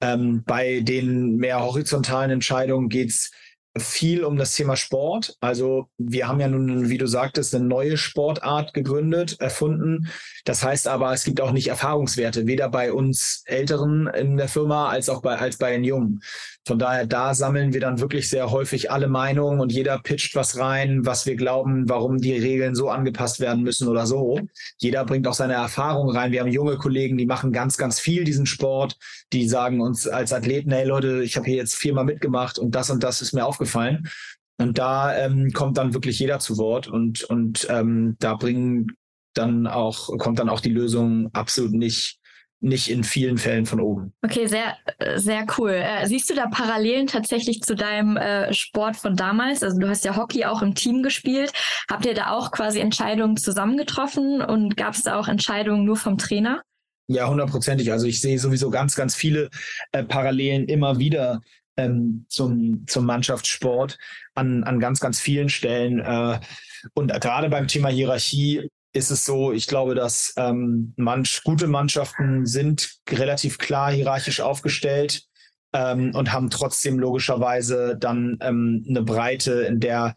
S4: Ähm, bei den mehr horizontalen Entscheidungen geht es viel um das Thema Sport. Also wir haben ja nun, wie du sagtest, eine neue Sportart gegründet, erfunden. Das heißt aber, es gibt auch nicht Erfahrungswerte, weder bei uns Älteren in der Firma als auch bei, als bei den Jungen. Von daher, da sammeln wir dann wirklich sehr häufig alle Meinungen und jeder pitcht was rein, was wir glauben, warum die Regeln so angepasst werden müssen oder so. Jeder bringt auch seine Erfahrung rein. Wir haben junge Kollegen, die machen ganz, ganz viel diesen Sport. Die sagen uns als Athleten, hey Leute, ich habe hier jetzt viermal mitgemacht und das und das ist mir aufgefallen. Und da ähm, kommt dann wirklich jeder zu Wort und, und ähm, da bringen dann auch, kommt dann auch die Lösung absolut nicht nicht in vielen Fällen von oben.
S3: Okay, sehr, sehr cool. Äh, siehst du da Parallelen tatsächlich zu deinem äh, Sport von damals? Also du hast ja Hockey auch im Team gespielt. Habt ihr da auch quasi Entscheidungen zusammengetroffen und gab es da auch Entscheidungen nur vom Trainer?
S4: Ja, hundertprozentig. Also ich sehe sowieso ganz, ganz viele äh, Parallelen immer wieder ähm, zum, zum Mannschaftssport an, an ganz, ganz vielen Stellen. Äh, und gerade beim Thema Hierarchie ist es so, ich glaube, dass ähm, manch, gute Mannschaften sind relativ klar hierarchisch aufgestellt ähm, und haben trotzdem logischerweise dann ähm, eine Breite, in der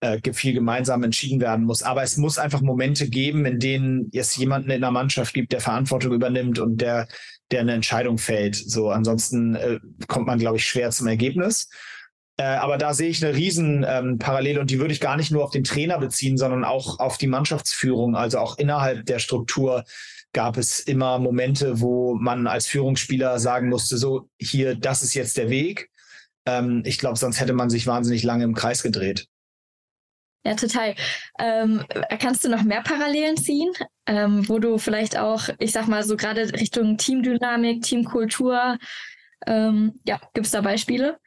S4: äh, viel gemeinsam entschieden werden muss. Aber es muss einfach Momente geben, in denen es jemanden in der Mannschaft gibt, der Verantwortung übernimmt und der, der eine Entscheidung fällt. So, ansonsten äh, kommt man, glaube ich, schwer zum Ergebnis. Äh, aber da sehe ich eine riesen ähm, Parallele und die würde ich gar nicht nur auf den Trainer beziehen, sondern auch auf die Mannschaftsführung. Also auch innerhalb der Struktur gab es immer Momente, wo man als Führungsspieler sagen musste, so hier, das ist jetzt der Weg. Ähm, ich glaube, sonst hätte man sich wahnsinnig lange im Kreis gedreht.
S3: Ja, total. Ähm, kannst du noch mehr Parallelen ziehen, ähm, wo du vielleicht auch, ich sag mal, so gerade Richtung Teamdynamik, Teamkultur, ähm, ja, gibt es da Beispiele?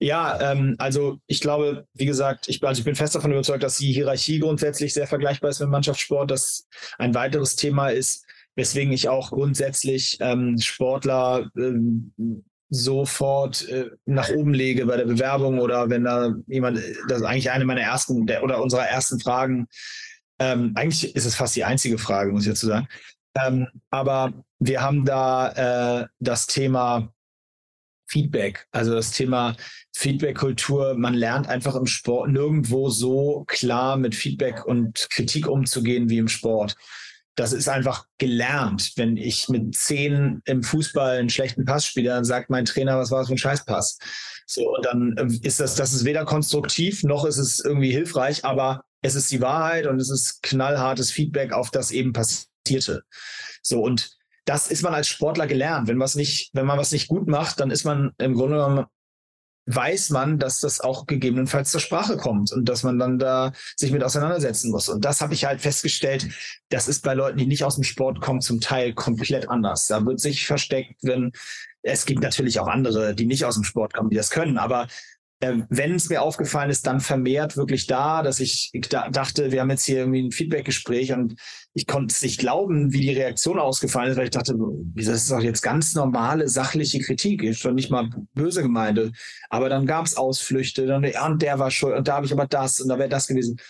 S4: Ja, ähm, also ich glaube, wie gesagt, ich, also ich bin fest davon überzeugt, dass die Hierarchie grundsätzlich sehr vergleichbar ist mit Mannschaftssport. Das ein weiteres Thema ist, weswegen ich auch grundsätzlich ähm, Sportler ähm, sofort äh, nach oben lege bei der Bewerbung oder wenn da jemand, das ist eigentlich eine meiner ersten der, oder unserer ersten Fragen. Ähm, eigentlich ist es fast die einzige Frage, muss ich dazu sagen. Ähm, aber wir haben da äh, das Thema Feedback. Also das Thema Feedback-Kultur, man lernt einfach im Sport nirgendwo so klar mit Feedback und Kritik umzugehen wie im Sport. Das ist einfach gelernt. Wenn ich mit zehn im Fußball einen schlechten Pass spiele, dann sagt mein Trainer, was war das für ein Scheißpass? So, und dann äh, ist das, das ist weder konstruktiv noch ist es irgendwie hilfreich, aber es ist die Wahrheit und es ist knallhartes Feedback auf das eben passierte. So, und das ist man als Sportler gelernt. Wenn, was nicht, wenn man was nicht gut macht, dann ist man im Grunde genommen weiß man, dass das auch gegebenenfalls zur Sprache kommt und dass man dann da sich mit auseinandersetzen muss. Und das habe ich halt festgestellt, das ist bei Leuten, die nicht aus dem Sport kommen, zum Teil komplett anders. Da wird sich versteckt, wenn es gibt natürlich auch andere, die nicht aus dem Sport kommen, die das können, aber ähm, wenn es mir aufgefallen ist, dann vermehrt wirklich da, dass ich da dachte, wir haben jetzt hier irgendwie ein Feedbackgespräch und ich konnte es nicht glauben, wie die Reaktion ausgefallen ist, weil ich dachte, das ist doch jetzt ganz normale sachliche Kritik, ist schon nicht mal böse gemeint. Aber dann gab es Ausflüchte, dann ja, und der war schuld und da habe ich aber das und da wäre das gewesen.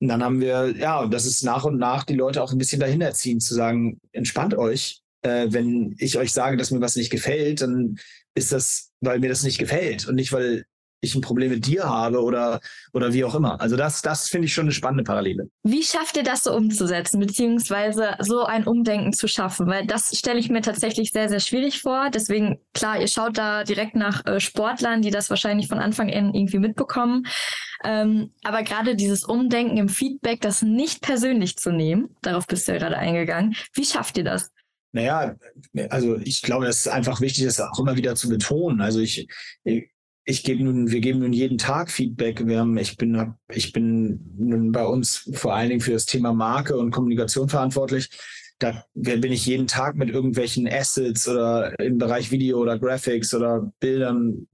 S4: Und dann haben wir, ja, und das ist nach und nach die Leute auch ein bisschen dahin erziehen, zu sagen, entspannt euch. Äh, wenn ich euch sage, dass mir was nicht gefällt, dann ist das, weil mir das nicht gefällt und nicht, weil ich ein Problem mit dir habe oder, oder wie auch immer. Also das, das finde ich schon eine spannende Parallele.
S3: Wie schafft ihr das so umzusetzen, beziehungsweise so ein Umdenken zu schaffen? Weil das stelle ich mir tatsächlich sehr, sehr schwierig vor. Deswegen, klar, ihr schaut da direkt nach äh, Sportlern, die das wahrscheinlich von Anfang an irgendwie mitbekommen. Ähm, aber gerade dieses Umdenken im Feedback, das nicht persönlich zu nehmen, darauf bist du ja gerade eingegangen. Wie schafft ihr das?
S4: Naja, also ich glaube, das ist einfach wichtig, das auch immer wieder zu betonen. Also ich, ich gebe nun, wir geben nun jeden Tag Feedback. Wir haben, ich bin, ich bin nun bei uns vor allen Dingen für das Thema Marke und Kommunikation verantwortlich. Da bin ich jeden Tag mit irgendwelchen Assets oder im Bereich Video oder Graphics oder Bildern,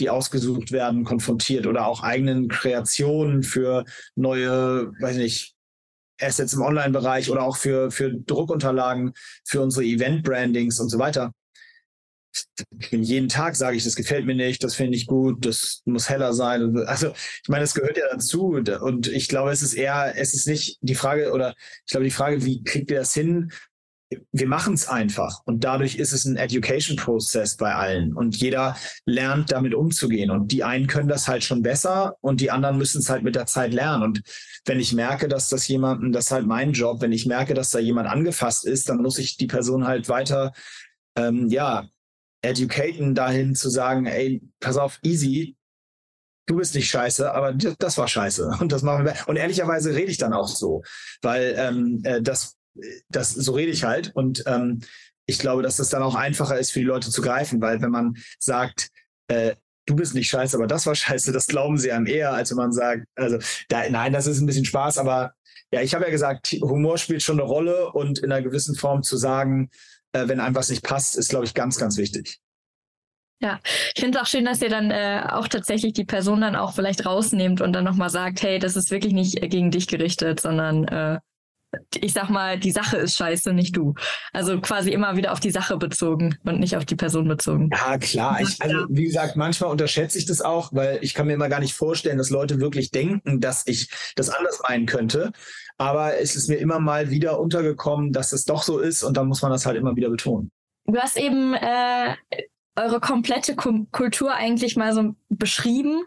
S4: die ausgesucht werden, konfrontiert oder auch eigenen Kreationen für neue, weiß nicht, Assets im Online-Bereich oder auch für, für Druckunterlagen, für unsere Event-Brandings und so weiter ich jeden Tag sage ich, das gefällt mir nicht, das finde ich gut, das muss heller sein. Also ich meine, das gehört ja dazu. Und ich glaube, es ist eher, es ist nicht die Frage oder ich glaube die Frage, wie kriegt ihr das hin? wir machen es einfach. Und dadurch ist es ein Education Process bei allen. Und jeder lernt damit umzugehen. Und die einen können das halt schon besser und die anderen müssen es halt mit der Zeit lernen. Und wenn ich merke, dass das jemanden, das ist halt mein Job, wenn ich merke, dass da jemand angefasst ist, dann muss ich die Person halt weiter, ähm, ja, educaten dahin zu sagen, ey, pass auf, easy, du bist nicht scheiße, aber das war scheiße und das machen wir. Und ehrlicherweise rede ich dann auch so, weil ähm, äh, das das, so rede ich halt. Und ähm, ich glaube, dass das dann auch einfacher ist für die Leute zu greifen, weil wenn man sagt, äh, du bist nicht scheiße, aber das war scheiße, das glauben sie einem eher, als wenn man sagt, also da, nein, das ist ein bisschen Spaß, aber ja, ich habe ja gesagt, Humor spielt schon eine Rolle und in einer gewissen Form zu sagen, äh, wenn einem was nicht passt, ist, glaube ich, ganz, ganz wichtig.
S3: Ja, ich finde es auch schön, dass ihr dann äh, auch tatsächlich die Person dann auch vielleicht rausnehmt und dann nochmal sagt, hey, das ist wirklich nicht gegen dich gerichtet, sondern äh, ich sag mal, die Sache ist scheiße, nicht du. Also quasi immer wieder auf die Sache bezogen und nicht auf die Person bezogen.
S4: Ja, klar. Ich, also, wie gesagt, manchmal unterschätze ich das auch, weil ich kann mir immer gar nicht vorstellen, dass Leute wirklich denken, dass ich das anders meinen könnte. Aber es ist mir immer mal wieder untergekommen, dass es doch so ist und dann muss man das halt immer wieder betonen.
S3: Du hast eben äh, eure komplette Kultur eigentlich mal so beschrieben.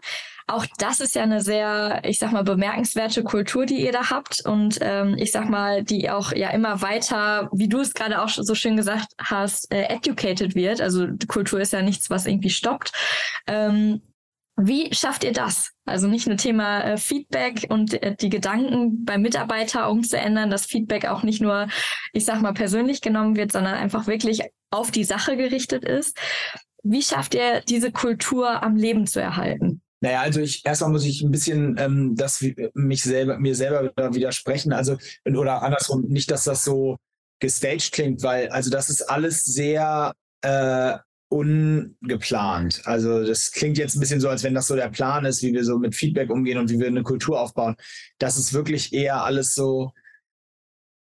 S3: Auch das ist ja eine sehr, ich sag mal, bemerkenswerte Kultur, die ihr da habt. Und ähm, ich sag mal, die auch ja immer weiter, wie du es gerade auch so schön gesagt hast, äh, educated wird. Also Kultur ist ja nichts, was irgendwie stoppt. Ähm, wie schafft ihr das? Also nicht nur Thema äh, Feedback und äh, die Gedanken beim Mitarbeiter umzuändern, dass Feedback auch nicht nur, ich sag mal, persönlich genommen wird, sondern einfach wirklich auf die Sache gerichtet ist. Wie schafft ihr diese Kultur am Leben zu erhalten?
S4: Naja, also ich erstmal muss ich ein bisschen ähm, das mich selber mir selber widersprechen. Also oder andersrum, nicht, dass das so gestaged klingt, weil also das ist alles sehr äh, ungeplant. Also das klingt jetzt ein bisschen so, als wenn das so der Plan ist, wie wir so mit Feedback umgehen und wie wir eine Kultur aufbauen. Das ist wirklich eher alles so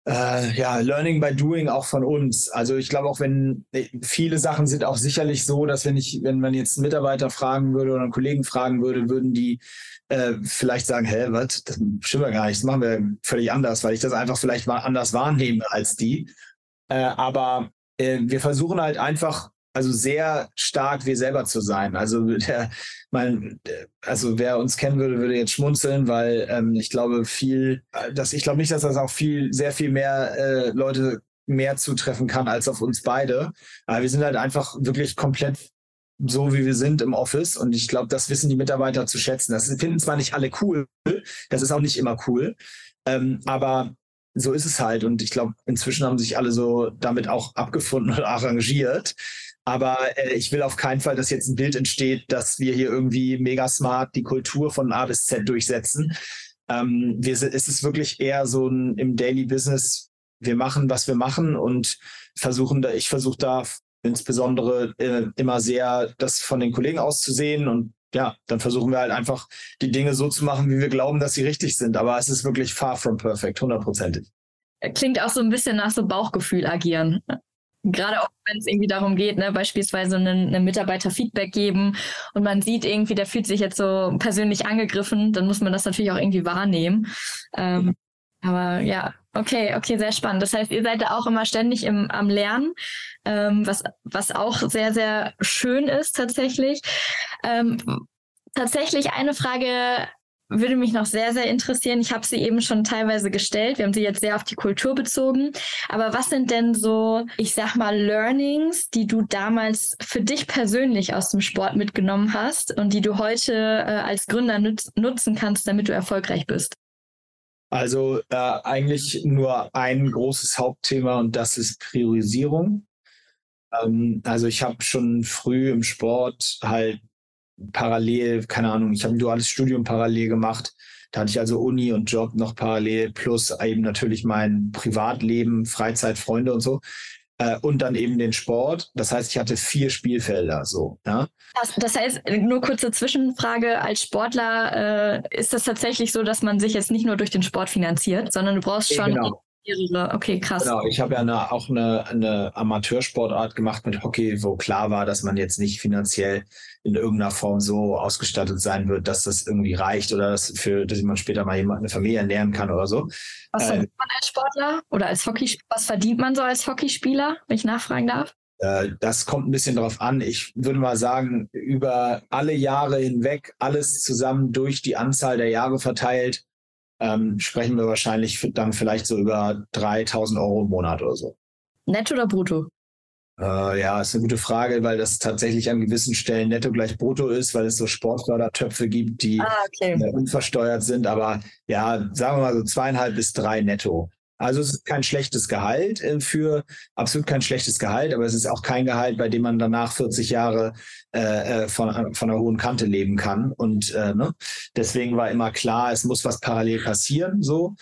S4: äh, ja, Learning by Doing auch von uns. Also ich glaube auch, wenn äh, viele Sachen sind auch sicherlich so, dass wenn ich, wenn man jetzt einen Mitarbeiter fragen würde oder einen Kollegen fragen würde, würden die äh, vielleicht sagen, hä, was, das stimmt ja gar nicht, das machen wir völlig anders, weil ich das einfach vielleicht mal anders wahrnehme als die. Äh, aber äh, wir versuchen halt einfach also sehr stark wir selber zu sein. Also der, mein, also wer uns kennen würde, würde jetzt schmunzeln, weil ähm, ich glaube viel, dass ich glaube nicht, dass das auch viel, sehr viel mehr äh, Leute mehr zutreffen kann als auf uns beide. Aber wir sind halt einfach wirklich komplett so, wie wir sind im Office. Und ich glaube, das wissen die Mitarbeiter zu schätzen. Das finden zwar nicht alle cool, das ist auch nicht immer cool, ähm, aber so ist es halt. Und ich glaube, inzwischen haben sich alle so damit auch abgefunden und arrangiert. Aber äh, ich will auf keinen Fall, dass jetzt ein Bild entsteht, dass wir hier irgendwie mega smart die Kultur von A bis Z durchsetzen. Ähm, wir, es ist wirklich eher so ein im Daily Business, wir machen, was wir machen und versuchen da, ich versuche da insbesondere äh, immer sehr das von den Kollegen auszusehen und ja, dann versuchen wir halt einfach die Dinge so zu machen, wie wir glauben, dass sie richtig sind. Aber es ist wirklich far from perfect, hundertprozentig.
S3: Klingt auch so ein bisschen nach so Bauchgefühl agieren. Gerade auch wenn es irgendwie darum geht, ne, beispielsweise einen, einen Mitarbeiter Feedback geben und man sieht irgendwie, der fühlt sich jetzt so persönlich angegriffen, dann muss man das natürlich auch irgendwie wahrnehmen. Ähm, aber ja, okay, okay, sehr spannend. Das heißt, ihr seid da auch immer ständig im, am Lernen, ähm, was, was auch sehr, sehr schön ist tatsächlich. Ähm, tatsächlich eine Frage würde mich noch sehr, sehr interessieren. Ich habe sie eben schon teilweise gestellt. Wir haben sie jetzt sehr auf die Kultur bezogen. Aber was sind denn so, ich sag mal, Learnings, die du damals für dich persönlich aus dem Sport mitgenommen hast und die du heute äh, als Gründer nutz nutzen kannst, damit du erfolgreich bist?
S4: Also äh, eigentlich nur ein großes Hauptthema und das ist Priorisierung. Ähm, also ich habe schon früh im Sport halt parallel, keine Ahnung, ich habe ein duales Studium parallel gemacht. Da hatte ich also Uni und Job noch parallel, plus eben natürlich mein Privatleben, Freizeit, Freunde und so. Äh, und dann eben den Sport. Das heißt, ich hatte vier Spielfelder so. Ja?
S3: Das, das heißt, nur kurze Zwischenfrage, als Sportler äh, ist das tatsächlich so, dass man sich jetzt nicht nur durch den Sport finanziert, sondern du brauchst schon
S4: genau.
S3: Mehrere. Okay, krass.
S4: Genau, ich habe ja eine, auch eine, eine Amateursportart gemacht mit Hockey, wo klar war, dass man jetzt nicht finanziell in irgendeiner Form so ausgestattet sein wird, dass das irgendwie reicht oder dass, für, dass man später mal jemand eine Familie ernähren kann oder so.
S3: Was äh, verdient man als Sportler oder als Hockey? Was verdient man so als Hockeyspieler, wenn ich nachfragen darf?
S4: Äh, das kommt ein bisschen darauf an. Ich würde mal sagen, über alle Jahre hinweg, alles zusammen durch die Anzahl der Jahre verteilt, ähm, sprechen wir wahrscheinlich dann vielleicht so über 3000 Euro im Monat oder so.
S3: Netto oder brutto?
S4: Äh, ja, ist eine gute Frage, weil das tatsächlich an gewissen Stellen netto gleich brutto ist, weil es so Sportfördertöpfe gibt, die ah, okay. äh, unversteuert sind. Aber ja, sagen wir mal so zweieinhalb bis drei netto. Also es ist kein schlechtes Gehalt äh, für, absolut kein schlechtes Gehalt, aber es ist auch kein Gehalt, bei dem man danach 40 Jahre äh, äh, von, von einer hohen Kante leben kann. Und äh, ne? deswegen war immer klar, es muss was parallel passieren. so.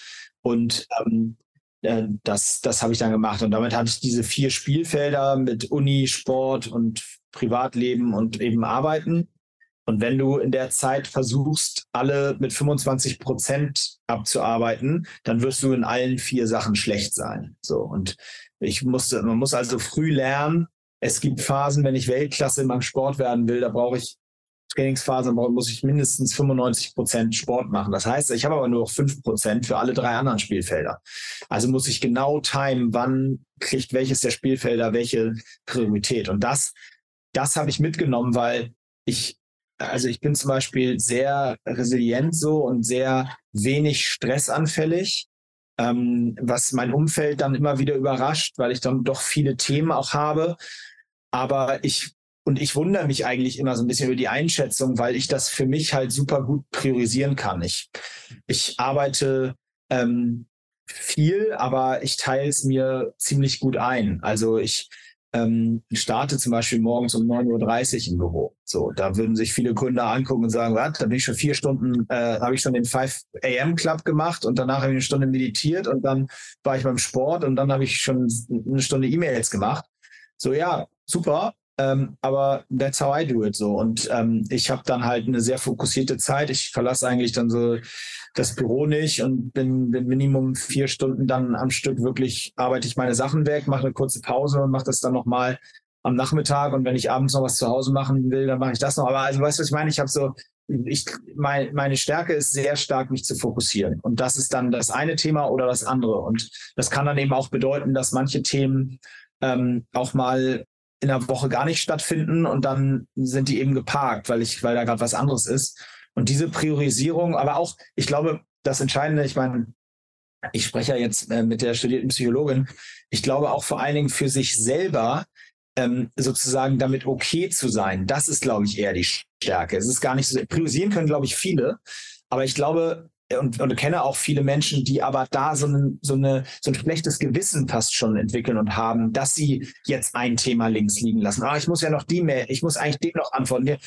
S4: Und ähm, äh, das, das habe ich dann gemacht. Und damit hatte ich diese vier Spielfelder mit Uni, Sport und Privatleben und eben Arbeiten. Und wenn du in der Zeit versuchst, alle mit 25 Prozent abzuarbeiten, dann wirst du in allen vier Sachen schlecht sein. So. Und ich musste, man muss also früh lernen. Es gibt Phasen, wenn ich Weltklasse in meinem Sport werden will, da brauche ich Trainingsphasen, muss ich mindestens 95 Prozent Sport machen. Das heißt, ich habe aber nur noch 5 Prozent für alle drei anderen Spielfelder. Also muss ich genau timen, wann kriegt welches der Spielfelder welche Priorität. Und das, das habe ich mitgenommen, weil ich also ich bin zum Beispiel sehr resilient so und sehr wenig stressanfällig, ähm, was mein Umfeld dann immer wieder überrascht, weil ich dann doch viele Themen auch habe. Aber ich und ich wundere mich eigentlich immer so ein bisschen über die Einschätzung, weil ich das für mich halt super gut priorisieren kann. Ich, ich arbeite ähm, viel, aber ich teile es mir ziemlich gut ein. Also ich ähm, starte zum Beispiel morgens um 9.30 Uhr im Büro. So, da würden sich viele Kunden angucken und sagen, was, da bin ich schon vier Stunden, äh, habe ich schon den 5 AM Club gemacht und danach habe ich eine Stunde meditiert und dann war ich beim Sport und dann habe ich schon eine Stunde E-Mails gemacht. So, ja, super. Ähm, aber that's how I do it so. Und ähm, ich habe dann halt eine sehr fokussierte Zeit. Ich verlasse eigentlich dann so das Büro nicht und bin, bin Minimum vier Stunden dann am Stück wirklich, arbeite ich meine Sachen weg, mache eine kurze Pause und mache das dann nochmal am Nachmittag. Und wenn ich abends noch was zu Hause machen will, dann mache ich das noch. Aber also weißt du, was ich meine? Ich habe so, ich, mein, meine Stärke ist sehr stark, mich zu fokussieren. Und das ist dann das eine Thema oder das andere. Und das kann dann eben auch bedeuten, dass manche Themen ähm, auch mal in der Woche gar nicht stattfinden und dann sind die eben geparkt, weil ich, weil da gerade was anderes ist. Und diese Priorisierung, aber auch, ich glaube, das Entscheidende, ich meine, ich spreche ja jetzt äh, mit der studierten Psychologin, ich glaube auch vor allen Dingen für sich selber ähm, sozusagen damit okay zu sein, das ist, glaube ich, eher die Stärke. Es ist gar nicht so, priorisieren können, glaube ich, viele, aber ich glaube, und, und kenne auch viele Menschen, die aber da so, ein, so, eine, so ein schlechtes Gewissen fast schon entwickeln und haben, dass sie jetzt ein Thema links liegen lassen. Ah, ich muss ja noch die Mail, ich muss eigentlich dem noch antworten.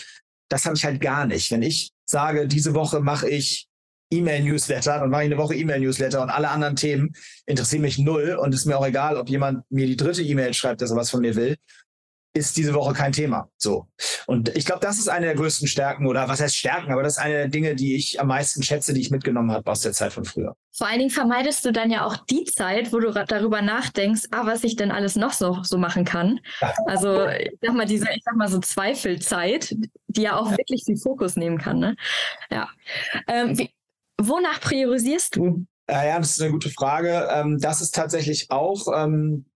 S4: Das habe ich halt gar nicht. Wenn ich sage, diese Woche mache ich E-Mail-Newsletter, dann mache ich eine Woche E-Mail-Newsletter und alle anderen Themen interessieren mich null und ist mir auch egal, ob jemand mir die dritte E-Mail schreibt, dass er was von mir will ist diese Woche kein Thema. So. Und ich glaube, das ist eine der größten Stärken oder was heißt Stärken, aber das ist eine der Dinge, die ich am meisten schätze, die ich mitgenommen habe aus der Zeit von früher.
S3: Vor allen Dingen vermeidest du dann ja auch die Zeit, wo du darüber nachdenkst, ah, was ich denn alles noch so, so machen kann. Ja. Also, ich sag mal, diese, ich sag mal so Zweifelzeit, die ja auch ja. wirklich viel Fokus nehmen kann. Ne? Ja. Ähm, wie, wonach priorisierst du?
S4: Ja, das ist eine gute Frage. Ähm, das ist tatsächlich auch ähm,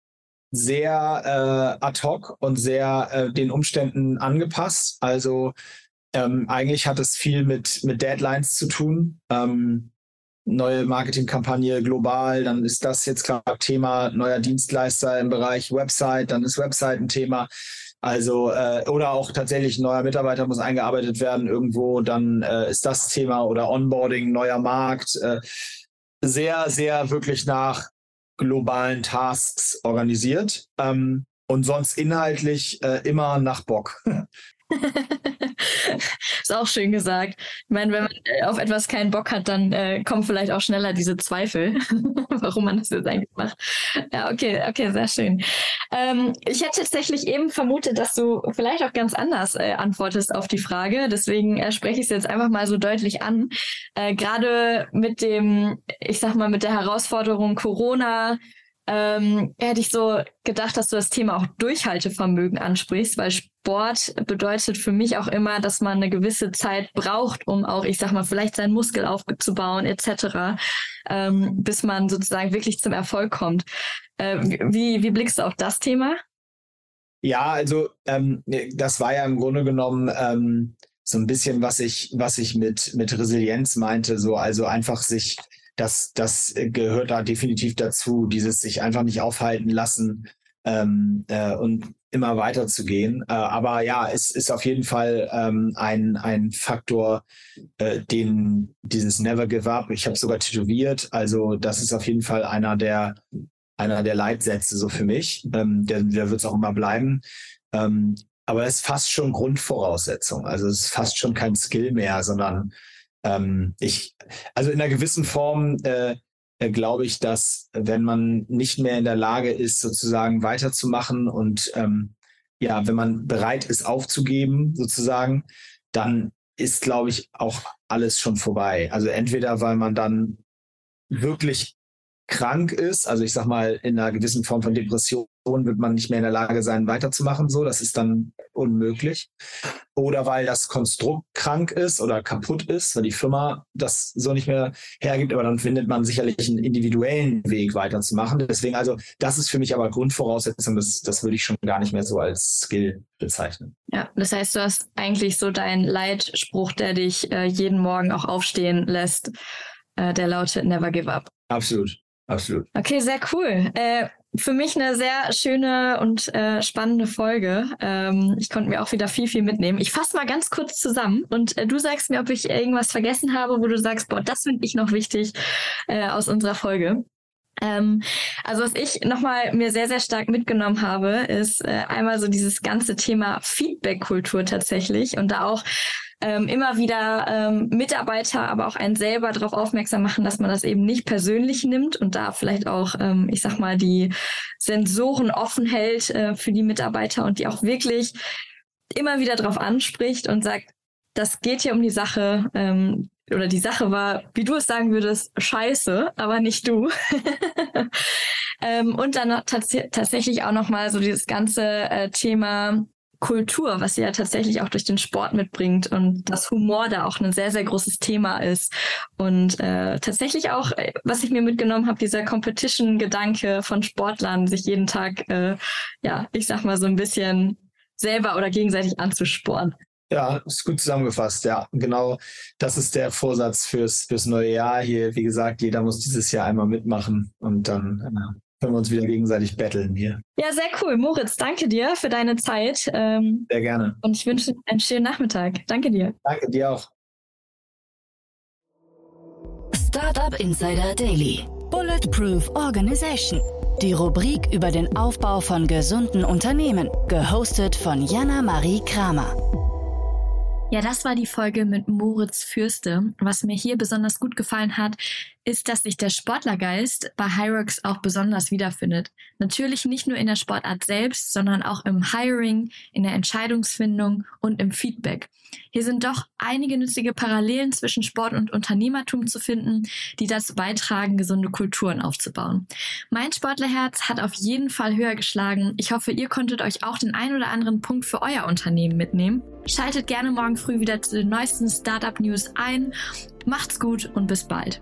S4: sehr äh, ad hoc und sehr äh, den Umständen angepasst. Also ähm, eigentlich hat es viel mit, mit Deadlines zu tun. Ähm, neue Marketingkampagne global, dann ist das jetzt klar Thema neuer Dienstleister im Bereich Website, dann ist Website ein Thema. Also äh, oder auch tatsächlich ein neuer Mitarbeiter muss eingearbeitet werden irgendwo, dann äh, ist das Thema oder Onboarding, neuer Markt. Äh, sehr, sehr wirklich nach globalen Tasks organisiert ähm, und sonst inhaltlich äh, immer nach Bock.
S3: ist auch schön gesagt. Ich meine, wenn man äh, auf etwas keinen Bock hat, dann äh, kommen vielleicht auch schneller diese Zweifel, warum man das jetzt eigentlich macht. Ja, okay, okay, sehr schön. Ähm, ich hätte tatsächlich eben vermutet, dass du vielleicht auch ganz anders äh, antwortest auf die Frage. Deswegen äh, spreche ich es jetzt einfach mal so deutlich an. Äh, Gerade mit dem, ich sag mal, mit der Herausforderung Corona, ähm, hätte ich so gedacht, dass du das Thema auch Durchhaltevermögen ansprichst, weil Sport bedeutet für mich auch immer, dass man eine gewisse Zeit braucht, um auch, ich sag mal, vielleicht seinen Muskel aufzubauen etc., ähm, bis man sozusagen wirklich zum Erfolg kommt. Äh, wie, wie blickst du auf das Thema?
S4: Ja, also ähm, das war ja im Grunde genommen ähm, so ein bisschen, was ich, was ich mit, mit Resilienz meinte, so also einfach sich das, das gehört da definitiv dazu, dieses sich einfach nicht aufhalten lassen ähm, äh, und immer weiter zu gehen. Äh, aber ja, es ist auf jeden Fall ähm, ein, ein Faktor, äh, den dieses Never Give Up, ich habe sogar tätowiert, also das ist auf jeden Fall einer der einer der Leitsätze so für mich. Ähm, der der wird es auch immer bleiben. Ähm, aber es ist fast schon Grundvoraussetzung. Also es ist fast schon kein Skill mehr, sondern ähm, ich, also in einer gewissen Form äh, äh, glaube ich, dass wenn man nicht mehr in der Lage ist, sozusagen weiterzumachen und ähm, ja, wenn man bereit ist aufzugeben, sozusagen, dann ist, glaube ich, auch alles schon vorbei. Also entweder, weil man dann wirklich krank ist, also ich sag mal, in einer gewissen Form von Depression wird man nicht mehr in der Lage sein, weiterzumachen. So, das ist dann unmöglich. Oder weil das Konstrukt krank ist oder kaputt ist, weil die Firma das so nicht mehr hergibt, aber dann findet man sicherlich einen individuellen Weg weiterzumachen. Deswegen, also, das ist für mich aber Grundvoraussetzung, das, das würde ich schon gar nicht mehr so als Skill bezeichnen.
S3: Ja, das heißt, du hast eigentlich so deinen Leitspruch, der dich äh, jeden Morgen auch aufstehen lässt, äh, der lautet Never give up.
S4: Absolut. Absolut.
S3: Okay, sehr cool. Äh, für mich eine sehr schöne und äh, spannende Folge. Ähm, ich konnte mir auch wieder viel, viel mitnehmen. Ich fasse mal ganz kurz zusammen und äh, du sagst mir, ob ich irgendwas vergessen habe, wo du sagst, boah, das finde ich noch wichtig äh, aus unserer Folge. Ähm, also was ich nochmal mir sehr, sehr stark mitgenommen habe, ist äh, einmal so dieses ganze Thema Feedback-Kultur tatsächlich und da auch ähm, immer wieder ähm, Mitarbeiter, aber auch einen selber darauf aufmerksam machen, dass man das eben nicht persönlich nimmt und da vielleicht auch, ähm, ich sag mal, die Sensoren offen hält äh, für die Mitarbeiter und die auch wirklich immer wieder darauf anspricht und sagt, das geht hier um die Sache, ähm, oder die Sache war, wie du es sagen würdest, scheiße, aber nicht du. ähm, und dann tats tatsächlich auch nochmal so dieses ganze äh, Thema Kultur, was sie ja tatsächlich auch durch den Sport mitbringt und dass Humor da auch ein sehr, sehr großes Thema ist. Und äh, tatsächlich auch, äh, was ich mir mitgenommen habe, dieser Competition-Gedanke von Sportlern, sich jeden Tag, äh, ja, ich sag mal so ein bisschen selber oder gegenseitig anzusporen.
S4: Ja, ist gut zusammengefasst. Ja, genau. Das ist der Vorsatz fürs, fürs neue Jahr hier. Wie gesagt, jeder muss dieses Jahr einmal mitmachen und dann äh, können wir uns wieder gegenseitig betteln hier.
S3: Ja, sehr cool. Moritz, danke dir für deine Zeit.
S4: Ähm, sehr gerne.
S3: Und ich wünsche einen schönen Nachmittag. Danke dir.
S4: Danke dir auch.
S2: Startup Insider Daily. Bulletproof Organization. Die Rubrik über den Aufbau von gesunden Unternehmen. Gehostet von Jana Marie Kramer.
S3: Ja, das war die Folge mit Moritz Fürste. Was mir hier besonders gut gefallen hat, ist, dass sich der Sportlergeist bei Hyrox auch besonders wiederfindet. Natürlich nicht nur in der Sportart selbst, sondern auch im Hiring, in der Entscheidungsfindung und im Feedback. Hier sind doch einige nützliche Parallelen zwischen Sport und Unternehmertum zu finden, die dazu beitragen, gesunde Kulturen aufzubauen. Mein Sportlerherz hat auf jeden Fall höher geschlagen. Ich hoffe, ihr konntet euch auch den ein oder anderen Punkt für euer Unternehmen mitnehmen. Schaltet gerne morgen früh wieder zu den neuesten Startup News ein. Macht's gut und bis bald.